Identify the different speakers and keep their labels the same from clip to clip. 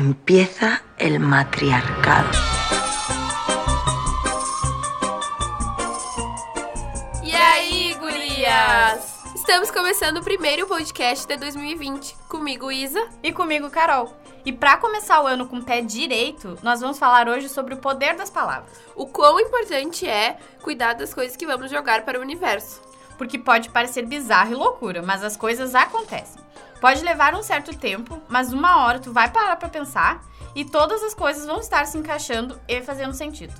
Speaker 1: Empieza el matriarcado.
Speaker 2: E aí, gurias? Estamos começando o primeiro podcast de 2020. Comigo, Isa.
Speaker 3: E comigo, Carol. E para começar o ano com o pé direito, nós vamos falar hoje sobre o poder das palavras.
Speaker 2: O quão importante é cuidar das coisas que vamos jogar para o universo.
Speaker 3: Porque pode parecer bizarro e loucura, mas as coisas acontecem. Pode levar um certo tempo, mas uma hora tu vai parar para pensar e todas as coisas vão estar se encaixando e fazendo sentido.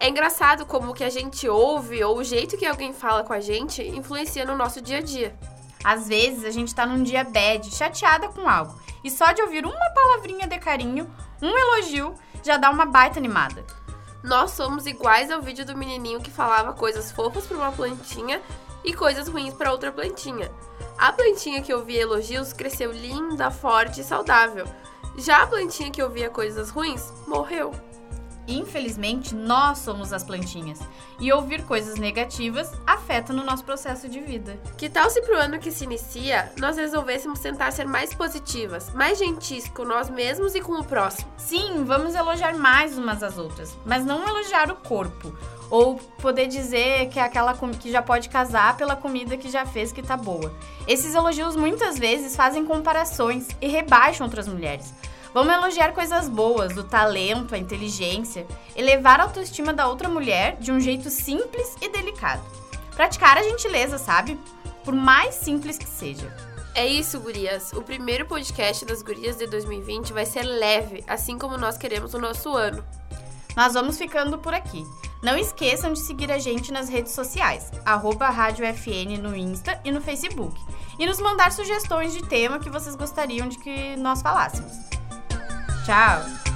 Speaker 2: É engraçado como o que a gente ouve ou o jeito que alguém fala com a gente influencia no nosso dia a dia.
Speaker 3: Às vezes a gente tá num dia bad, chateada com algo, e só de ouvir uma palavrinha de carinho, um elogio, já dá uma baita animada.
Speaker 2: Nós somos iguais ao vídeo do menininho que falava coisas fofas para uma plantinha e coisas ruins para outra plantinha. A plantinha que ouvia elogios cresceu linda, forte e saudável. Já a plantinha que ouvia coisas ruins morreu.
Speaker 3: Infelizmente, nós somos as plantinhas. E ouvir coisas negativas afeta no nosso processo de vida.
Speaker 2: Que tal se pro ano que se inicia, nós resolvêssemos tentar ser mais positivas, mais gentis com nós mesmos e com o próximo?
Speaker 3: Sim, vamos elogiar mais umas às outras, mas não elogiar o corpo. Ou poder dizer que é aquela que já pode casar pela comida que já fez que tá boa. Esses elogios muitas vezes fazem comparações e rebaixam outras mulheres. Vamos elogiar coisas boas, o talento, a inteligência, elevar a autoestima da outra mulher de um jeito simples e delicado. Praticar a gentileza, sabe? Por mais simples que seja.
Speaker 2: É isso, gurias. O primeiro podcast das gurias de 2020 vai ser leve, assim como nós queremos o nosso ano.
Speaker 3: Nós vamos ficando por aqui. Não esqueçam de seguir a gente nas redes sociais, arroba Rádio FN no Insta e no Facebook. E nos mandar sugestões de tema que vocês gostariam de que nós falássemos. Tchau!